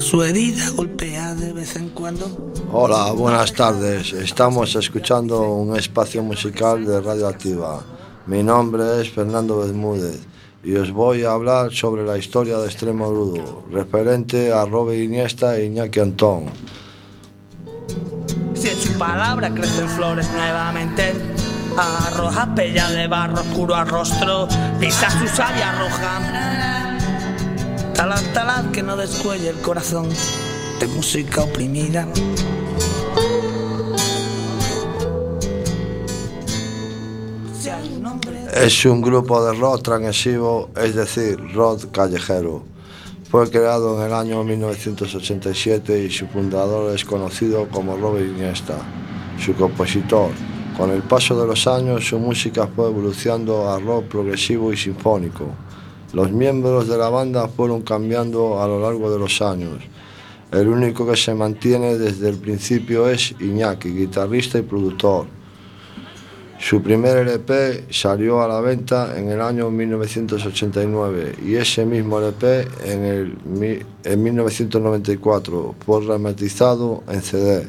Su herida golpea de vez en cuando. Hola, buenas tardes. Estamos escuchando un espacio musical de Radioactiva. Mi nombre es Fernando Bermúdez y os voy a hablar sobre la historia de Extremo Rudo, referente a Robert Iniesta e Iñaki Antón. Si en su palabra crecen flores nuevamente, arroja pella de barro oscuro al rostro, pisa su savia roja. Talad, talad que no descuelle el corazón de música oprimida. Es un grupo de rock transgresivo, es decir, rock callejero. Fue creado en el año 1987 y su fundador es conocido como Robert Iniesta, su compositor. Con el paso de los años su música fue evolucionando a rock progresivo y sinfónico. Los miembros de la banda fueron cambiando a lo largo de los años. El único que se mantiene desde el principio es Iñaki, guitarrista y productor. Su primer LP salió a la venta en el año 1989 y ese mismo LP en, el, en 1994 fue rematizado en CD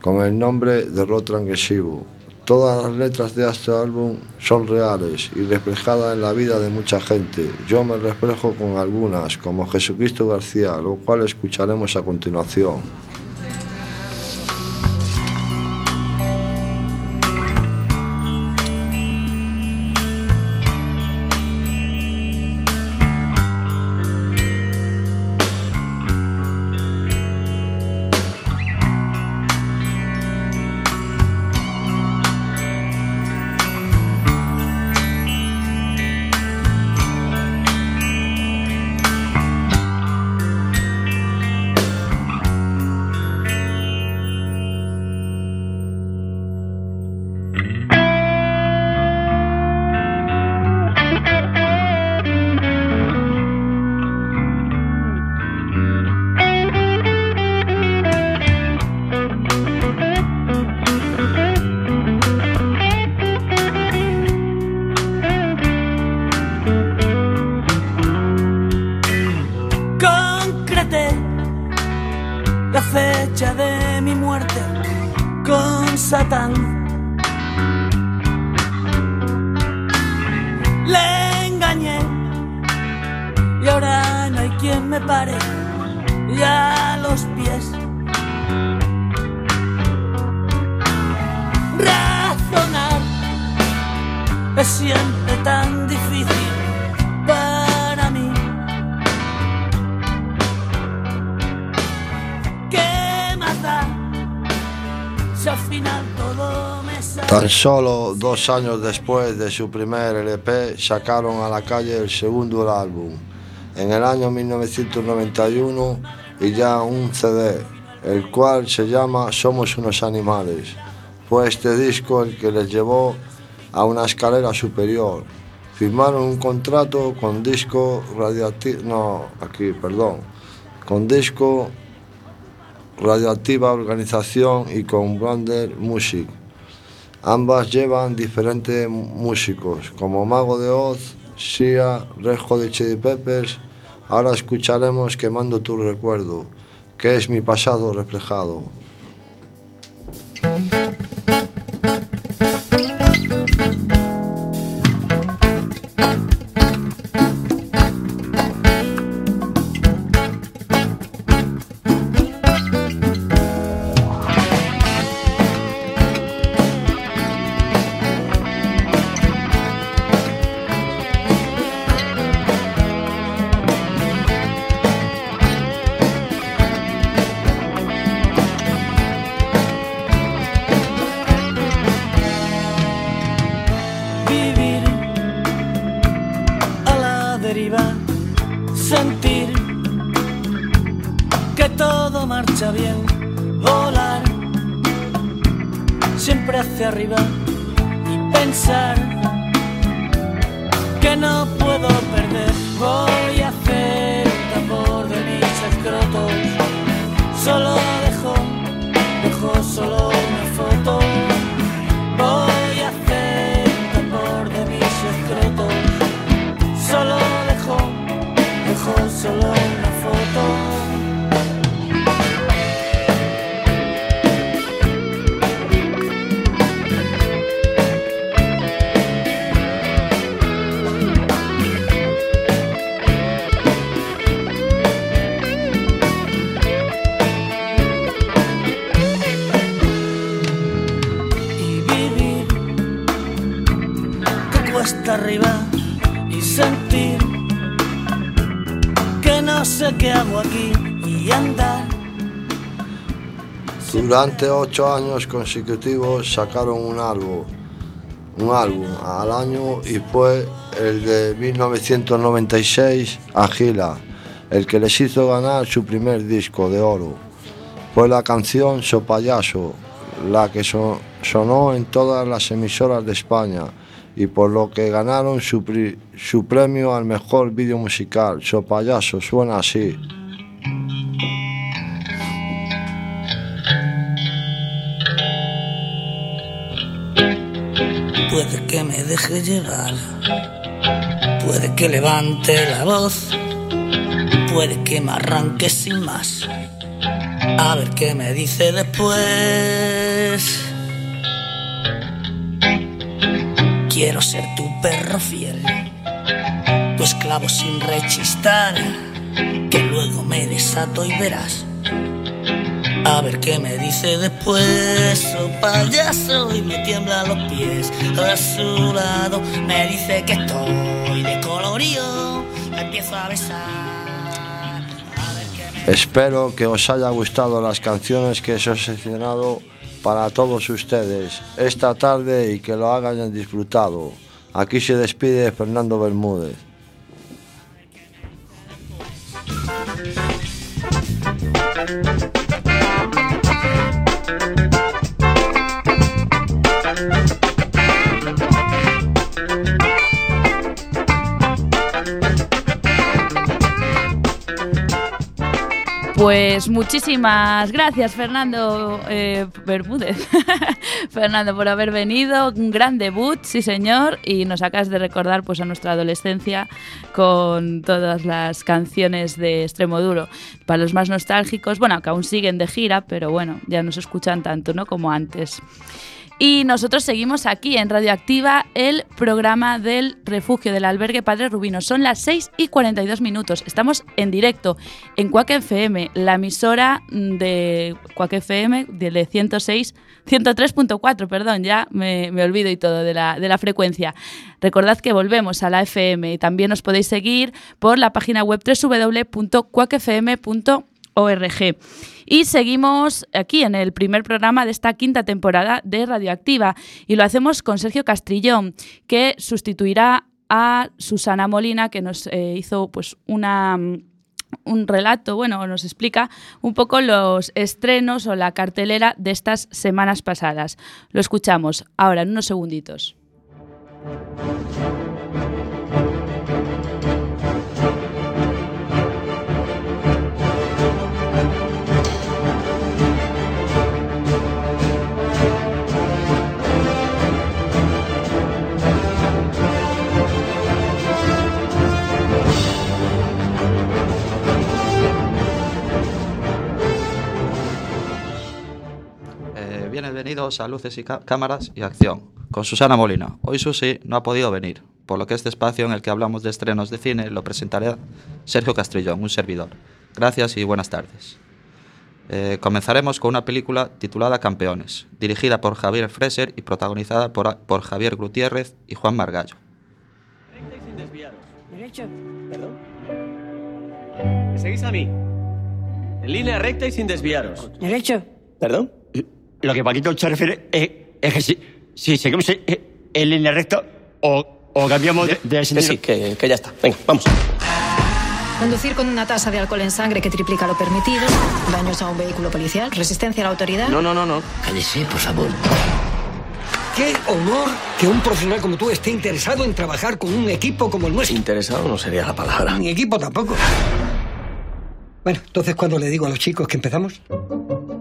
con el nombre de Rock. Todas las letras de este álbum son reales y reflejadas en la vida de mucha gente. Yo me reflejo con algunas, como Jesucristo García, lo cual escucharemos a continuación. Los pies. Razonar es siempre tan difícil para mí. ¿Qué más da? Si al final todo me sale. Tan solo dos años después de su primer LP sacaron a la calle el segundo álbum, en el año 1991 y ya un CD, el cual se llama Somos unos animales. Fue este disco el que les llevó a una escalera superior. Firmaron un contrato con disco radioactivo, no, aquí, perdón, con disco radioactiva organización y con Brander Music. Ambas llevan diferentes músicos, como Mago de Oz, Sia, Rejo de Chili Peppers. Ahora escucharemos Quemando tu recuerdo, que es mi pasado reflejado. Hacia arriba y pensar que no puedo perder. Voy a hacer un tambor de mis escrotos. Solo dejo, dejo solo hago aquí y Durante ocho años consecutivos sacaron un álbum, un álbum al año y fue el de 1996 Agila, el que les hizo ganar su primer disco de oro. Fue la canción So Payaso, la que so- sonó en todas las emisoras de España y por lo que ganaron su, su premio al mejor vídeo musical. So Payaso suena así. Puede que me deje llevar, puede que levante la voz, puede que me arranque sin más. A ver qué me dice después. Quiero ser tu perro fiel, tu esclavo sin rechistar, que luego me desato y verás. A ver qué me dice después, oh payaso, y me tiemblan los pies. A su lado me dice que estoy de colorío, la empiezo a besar. Espero que os haya gustado las canciones que os he seleccionado para todos ustedes esta tarde y que lo hayan disfrutado. Aquí se despide Fernando Bermúdez. Pues muchísimas gracias, Fernando eh, Bermúdez. Fernando, por haber venido. Un gran debut, sí, señor. Y nos acabas de recordar pues, a nuestra adolescencia con todas las canciones de Extremo Duro. Para los más nostálgicos, bueno, que aún siguen de gira, pero bueno, ya no se escuchan tanto ¿no? como antes. Y nosotros seguimos aquí en Radioactiva, el programa del refugio del albergue Padre Rubino. Son las 6 y 42 minutos. Estamos en directo en Cuac FM, la emisora de Cuac FM de 106, 103.4, perdón, ya me, me olvido y todo de la, de la frecuencia. Recordad que volvemos a la FM y también os podéis seguir por la página web www.cuacfm.org. Y seguimos aquí en el primer programa de esta quinta temporada de Radioactiva y lo hacemos con Sergio Castrillón, que sustituirá a Susana Molina, que nos eh, hizo pues una un relato, bueno, nos explica un poco los estrenos o la cartelera de estas semanas pasadas. Lo escuchamos ahora en unos segunditos. Bienvenidos a Luces y Cá- Cámaras y Acción, con Susana Molina. Hoy Susi no ha podido venir, por lo que este espacio en el que hablamos de estrenos de cine lo presentará Sergio Castrillón, un servidor. Gracias y buenas tardes. Eh, comenzaremos con una película titulada Campeones, dirigida por Javier Freser y protagonizada por, por Javier Gutiérrez y Juan Margallo. Perdón. ¿Me seguís a mí? En línea recta y sin desviaros. Derecho. ¿Perdón? Lo que Paquito se refiere es, es que si, si seguimos en, en línea recta o, o cambiamos de, de Que sentido. sí, que, que ya está. Venga, vamos. Conducir con una tasa de alcohol en sangre que triplica lo permitido, daños a un vehículo policial, resistencia a la autoridad. No, no, no, no. Cállese, por favor. qué honor que un profesional como tú esté interesado en trabajar con un equipo como el nuestro. Interesado no sería la palabra. Ni equipo tampoco. Bueno, entonces cuando le digo a los chicos que empezamos.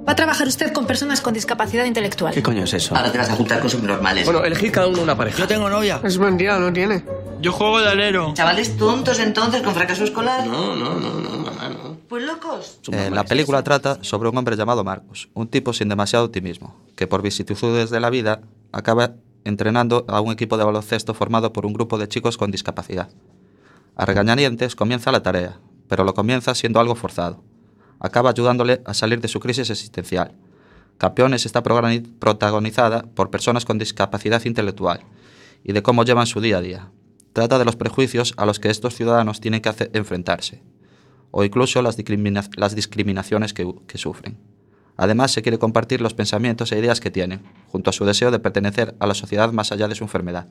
Va a trabajar usted con personas con discapacidad intelectual. ¿Qué coño es eso? Ahora te vas a juntar con subnormales. Bueno, elegid cada uno una pareja. Yo tengo novia. Es mentira, no tiene. Yo juego de alero. Chavales tontos entonces con fracaso escolar. No, no, no, no, mamá, no. Pues locos. Eh, la película trata sobre un hombre llamado Marcos, un tipo sin demasiado optimismo, que por vicisitudes de la vida acaba entrenando a un equipo de baloncesto formado por un grupo de chicos con discapacidad. A regañadientes comienza la tarea, pero lo comienza siendo algo forzado. Acaba ayudándole a salir de su crisis existencial. Campeones está protagonizada por personas con discapacidad intelectual y de cómo llevan su día a día. Trata de los prejuicios a los que estos ciudadanos tienen que enfrentarse, o incluso las, discrimina- las discriminaciones que, que sufren. Además, se quiere compartir los pensamientos e ideas que tienen, junto a su deseo de pertenecer a la sociedad más allá de su enfermedad.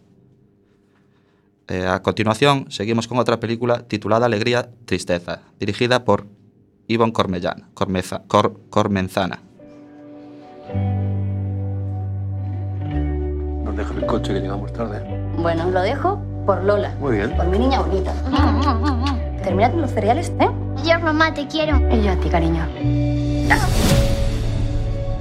Eh, a continuación, seguimos con otra película titulada Alegría, Tristeza, dirigida por Ivonne Cormellana, Cormeza- Cor- Cormenzana. Nos deja el coche que llegamos tarde. Bueno, lo dejo por Lola. Muy bien. Por mi niña bonita. Terminad los cereales, ¿eh? Adiós, mamá, te quiero. Y yo a ti, cariño.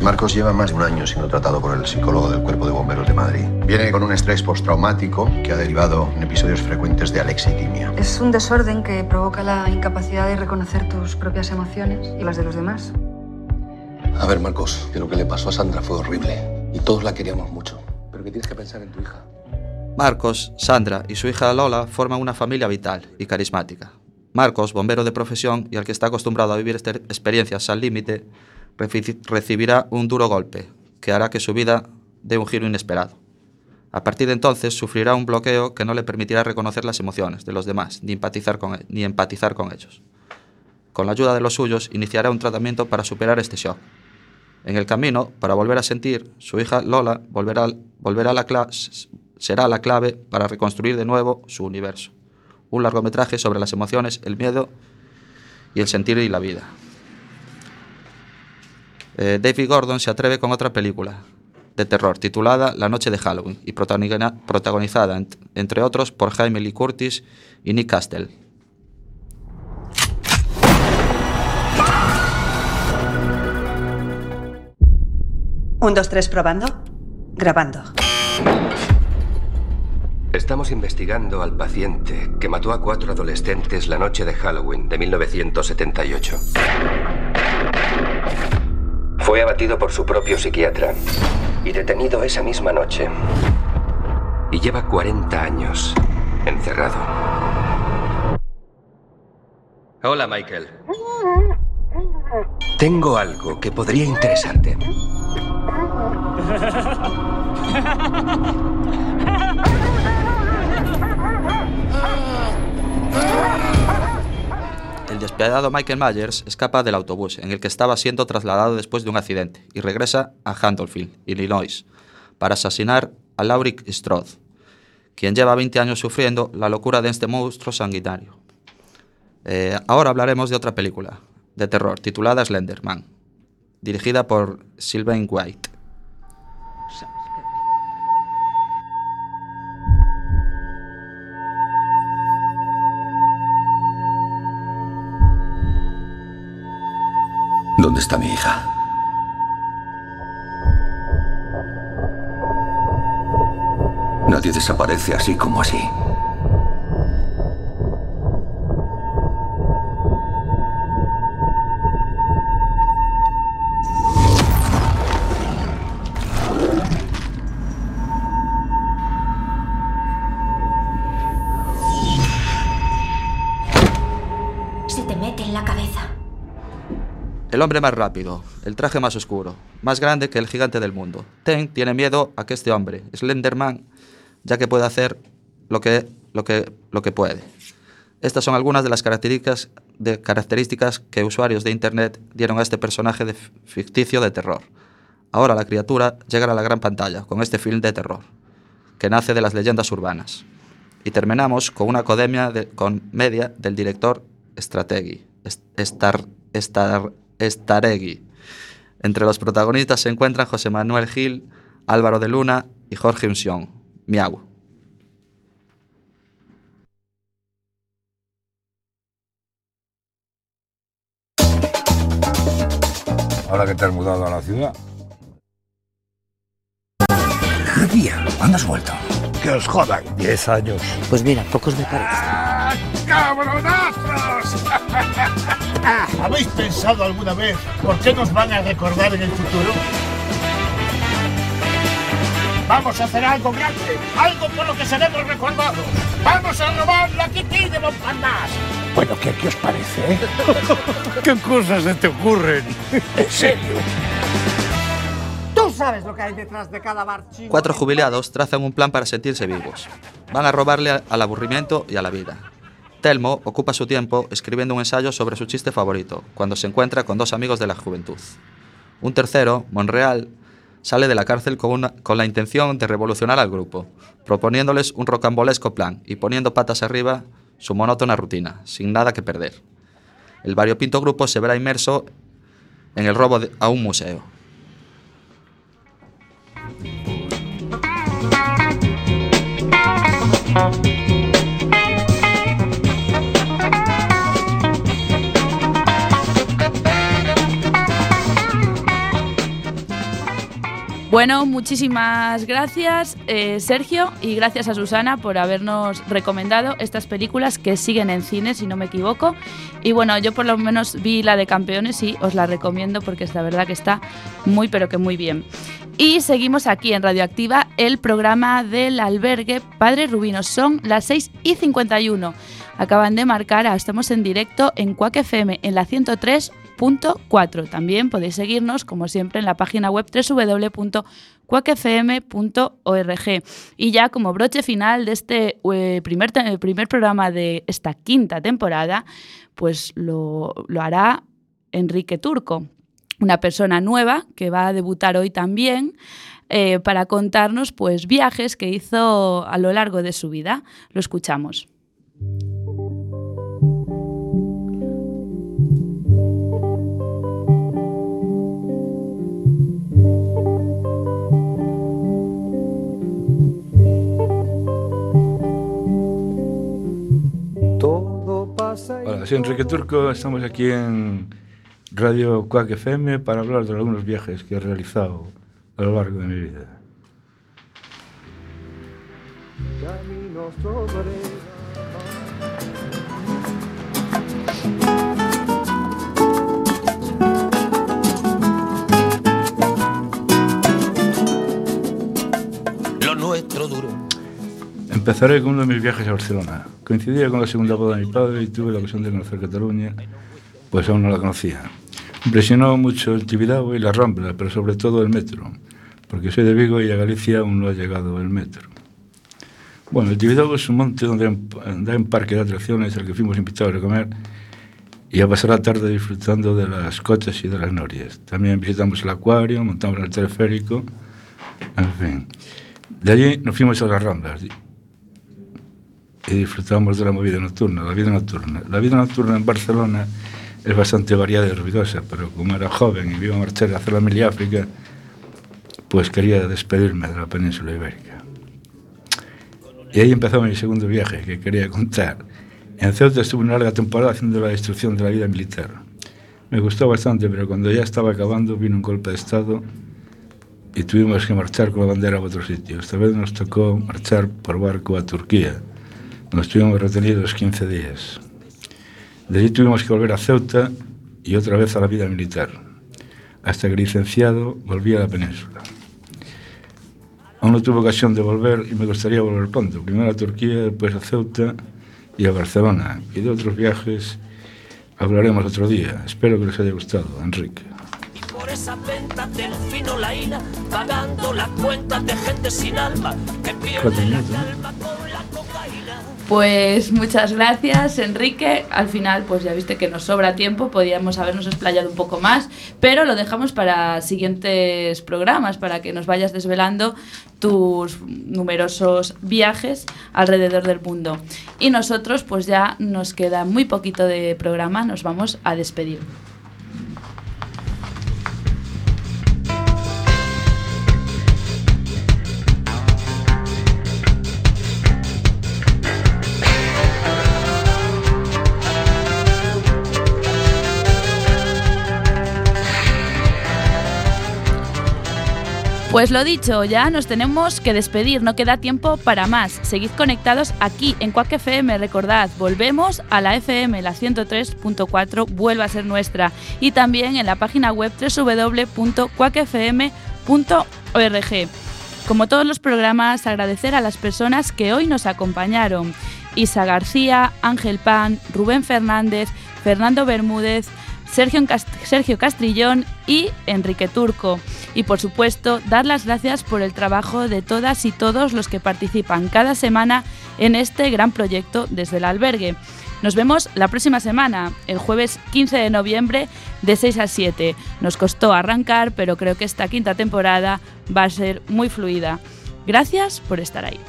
Marcos lleva más de un año siendo tratado por el psicólogo del Cuerpo de Bomberos de Madrid. Viene con un estrés postraumático que ha derivado en episodios frecuentes de alexitimia. Es un desorden que provoca la incapacidad de reconocer tus propias emociones y las de los demás. A ver, Marcos, que lo que le pasó a Sandra fue horrible. Y todos la queríamos mucho. Pero que tienes que pensar en tu hija. Marcos, Sandra y su hija Lola forman una familia vital y carismática. Marcos, bombero de profesión y al que está acostumbrado a vivir este- experiencias al límite, recibirá un duro golpe que hará que su vida dé un giro inesperado. A partir de entonces sufrirá un bloqueo que no le permitirá reconocer las emociones de los demás ni empatizar con, e- ellos. Con la ayuda de los suyos iniciará un tratamiento para superar este shock. En el camino, para volver a sentir, su hija Lola volverá, será la clave para reconstruir de nuevo su universo. Un largometraje sobre las emociones, el miedo y el sentir y la vida. Eh, David Gordon se atreve con otra película de terror titulada La noche de Halloween y protagoniza- protagonizada, ent- entre otros, por Jaime Lee Curtis y Nick Castle. Un, dos, tres, probando. Grabando. Estamos investigando al paciente que mató a cuatro adolescentes la noche de Halloween de 1978. Fue abatido por su propio psiquiatra y detenido esa misma noche. Y lleva 40 años encerrado. Hola, Michael. Tengo algo que podría interesarte. El despiadado Michael Myers escapa del autobús en el que estaba siendo trasladado después de un accidente y regresa a Handlefield, Illinois, para asesinar a Lauric Strode, quien lleva 20 años sufriendo la locura de este monstruo sanguinario. Eh, ahora hablaremos de otra película de terror titulada Slenderman, dirigida por Sylvain White. ¿Dónde está mi hija? Nadie desaparece así como así. Hombre más rápido, el traje más oscuro, más grande que el gigante del mundo. Ten tiene miedo a que este hombre, Slenderman, ya que puede hacer lo que, lo que, lo que puede. Estas son algunas de las características, de características que usuarios de Internet dieron a este personaje de ficticio de terror. Ahora la criatura llega a la gran pantalla con este film de terror, que nace de las leyendas urbanas. Y terminamos con una academia de comedia del director Strategui, Star, Star, Staregui. Entre los protagonistas se encuentran José Manuel Gil, Álvaro de Luna y Jorge Unción. Miau. Ahora que te has mudado a la ciudad. Javier, ¿cuándo has vuelto? Que os jodan. Diez años. Pues mira, pocos me parece. ¡Ah, ¡Cabronazos! ¿Habéis pensado alguna vez por qué nos van a recordar en el futuro? Vamos a hacer algo grande, algo por lo que seremos recordados. Vamos a robar la Kitty de Montparnasse. Bueno, ¿qué, qué os parece? ¿Qué cosas se te ocurren? En serio. Tú sabes lo que hay detrás de cada bar. Cuatro jubilados trazan un plan para sentirse vivos. Van a robarle al aburrimiento y a la vida. Telmo ocupa su tiempo escribiendo un ensayo sobre su chiste favorito, cuando se encuentra con dos amigos de la juventud. Un tercero, Monreal, sale de la cárcel con, una- con la intención de revolucionar al grupo, proponiéndoles un rocambolesco plan y poniendo patas arriba su monótona rutina, sin nada que perder. El variopinto grupo se verá inmerso en el robo de- a un museo. Bueno, muchísimas gracias eh, Sergio y gracias a Susana por habernos recomendado estas películas que siguen en cine, si no me equivoco. Y bueno, yo por lo menos vi la de Campeones y os la recomiendo porque es la verdad que está muy pero que muy bien. Y seguimos aquí en Radioactiva, el programa del albergue Padre Rubino. Son las 6 y 51. Acaban de marcar, ah, estamos en directo en Quack FM en la 103.4. También podéis seguirnos, como siempre, en la página web www.quackfm.org. Y ya como broche final de este eh, primer, te- primer programa de esta quinta temporada, pues lo, lo hará Enrique Turco una persona nueva que va a debutar hoy también eh, para contarnos pues viajes que hizo a lo largo de su vida. Lo escuchamos. Enrique Turco, estamos aquí en Radio Quack FM para hablar de algunos viajes que he realizado a lo largo de mi vida. Empezaré con uno de mis viajes a Barcelona. Coincidía con la segunda boda de mi padre y tuve la ocasión de conocer Cataluña, pues aún no la conocía. Impresionó mucho el Tibidabo y la Rambla, pero sobre todo el metro, porque soy de Vigo y a Galicia aún no ha llegado el metro. Bueno, el Tibidabo es un monte donde da un parque de atracciones al que fuimos invitados a comer y a pasar la tarde disfrutando de las coches y de las norias. También visitamos el acuario, montamos el teleférico, en fin. De allí nos fuimos a las Ramblas e disfrutamos de la movida nocturna, la vida nocturna. La vida nocturna en Barcelona es bastante variada y ruidosa, pero como era joven e a marchar a hacer la mili África, pues quería despedirme de la península ibérica. Y ahí empezó mi segundo viaje que quería contar. En Ceuta estuve una larga temporada haciendo la destrucción de la vida militar. Me gustó bastante, pero cuando ya estaba acabando vino un golpe de Estado y tuvimos que marchar con la bandera a otro sitio. Esta vez nos tocó marchar por barco a Turquía. Nos estuvimos retenidos 15 días. De allí tuvimos que volver a Ceuta y otra vez a la vida militar, hasta que licenciado volví a la península. Aún no tuve ocasión de volver y me gustaría volver pronto. Primero a Turquía, después a Ceuta y a Barcelona. Y de otros viajes hablaremos otro día. Espero que les haya gustado, Enrique. Por esa venta del fino la ira, pagando las cuentas de gente sin alma que pierde la calma. Pues muchas gracias, Enrique. Al final, pues ya viste que nos sobra tiempo, podíamos habernos explayado un poco más, pero lo dejamos para siguientes programas, para que nos vayas desvelando tus numerosos viajes alrededor del mundo. Y nosotros, pues ya nos queda muy poquito de programa, nos vamos a despedir. Pues lo dicho, ya nos tenemos que despedir, no queda tiempo para más. Seguid conectados aquí en Quack FM, recordad, volvemos a la FM, la 103.4 vuelve a ser nuestra y también en la página web www.quackfm.org. Como todos los programas, agradecer a las personas que hoy nos acompañaron. Isa García, Ángel Pan, Rubén Fernández, Fernando Bermúdez, Sergio, Sergio Castrillón y Enrique Turco. Y por supuesto, dar las gracias por el trabajo de todas y todos los que participan cada semana en este gran proyecto desde el albergue. Nos vemos la próxima semana, el jueves 15 de noviembre, de 6 a 7. Nos costó arrancar, pero creo que esta quinta temporada va a ser muy fluida. Gracias por estar ahí.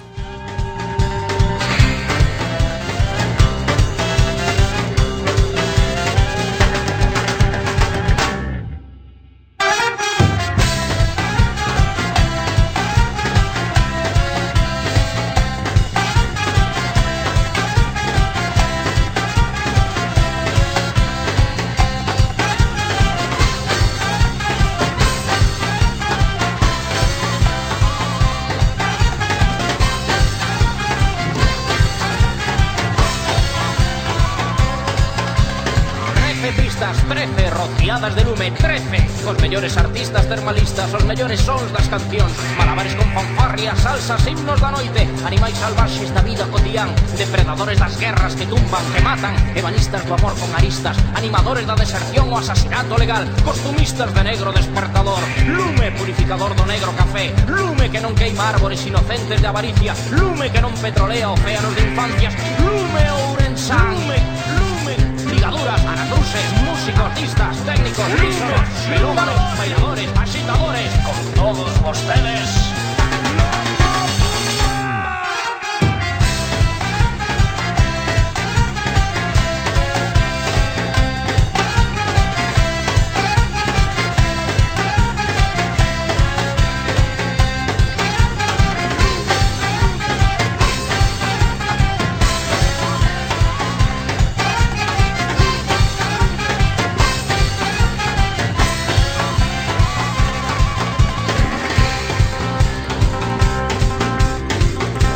normalistas Os mellores sons das cancións. Malabares con fanfarrias, salsas, himnos da noite. Animais salvaxes da vida cotidián. Depredadores das guerras que tumban, que matan. Ebanistas do amor con aristas. Animadores da deserción o asasinato legal. Costumistas de negro despertador. Lume purificador do negro café. Lume que non queima árbores inocentes de avaricia. Lume que non petrolea océanos de infancias. Lume ourensán. Lume dictaduras, anacruces, músicos, artistas, técnicos, listos, melómanos, bailadores, agitadores, con todos ustedes.